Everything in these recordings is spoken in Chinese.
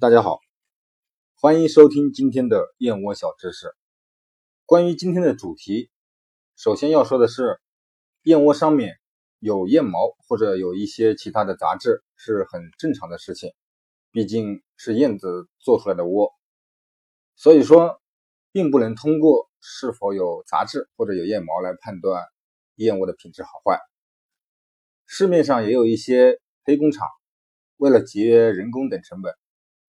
大家好，欢迎收听今天的燕窝小知识。关于今天的主题，首先要说的是，燕窝上面有燕毛或者有一些其他的杂质是很正常的事情，毕竟是燕子做出来的窝，所以说并不能通过是否有杂质或者有燕毛来判断燕窝的品质好坏。市面上也有一些黑工厂，为了节约人工等成本。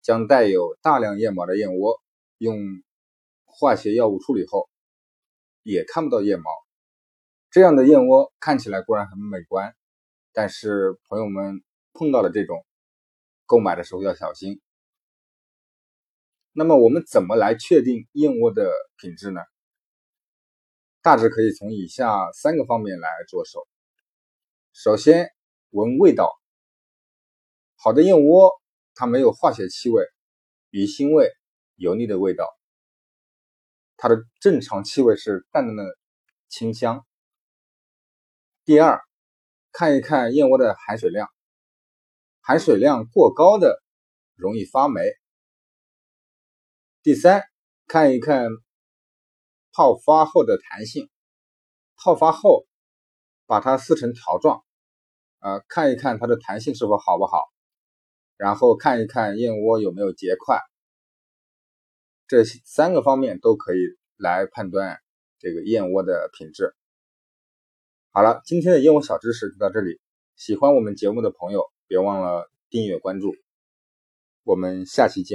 将带有大量燕毛的燕窝用化学药物处理后，也看不到燕毛。这样的燕窝看起来固然很美观，但是朋友们碰到了这种购买的时候要小心。那么我们怎么来确定燕窝的品质呢？大致可以从以下三个方面来着手。首先，闻味道，好的燕窝。它没有化学气味、鱼腥味、油腻的味道，它的正常气味是淡淡的清香。第二，看一看燕窝的含水量，含水量过高的容易发霉。第三，看一看泡发后的弹性，泡发后把它撕成条状，啊，看一看它的弹性是否好不好。然后看一看燕窝有没有结块，这三个方面都可以来判断这个燕窝的品质。好了，今天的燕窝小知识就到这里。喜欢我们节目的朋友，别忘了订阅关注。我们下期见。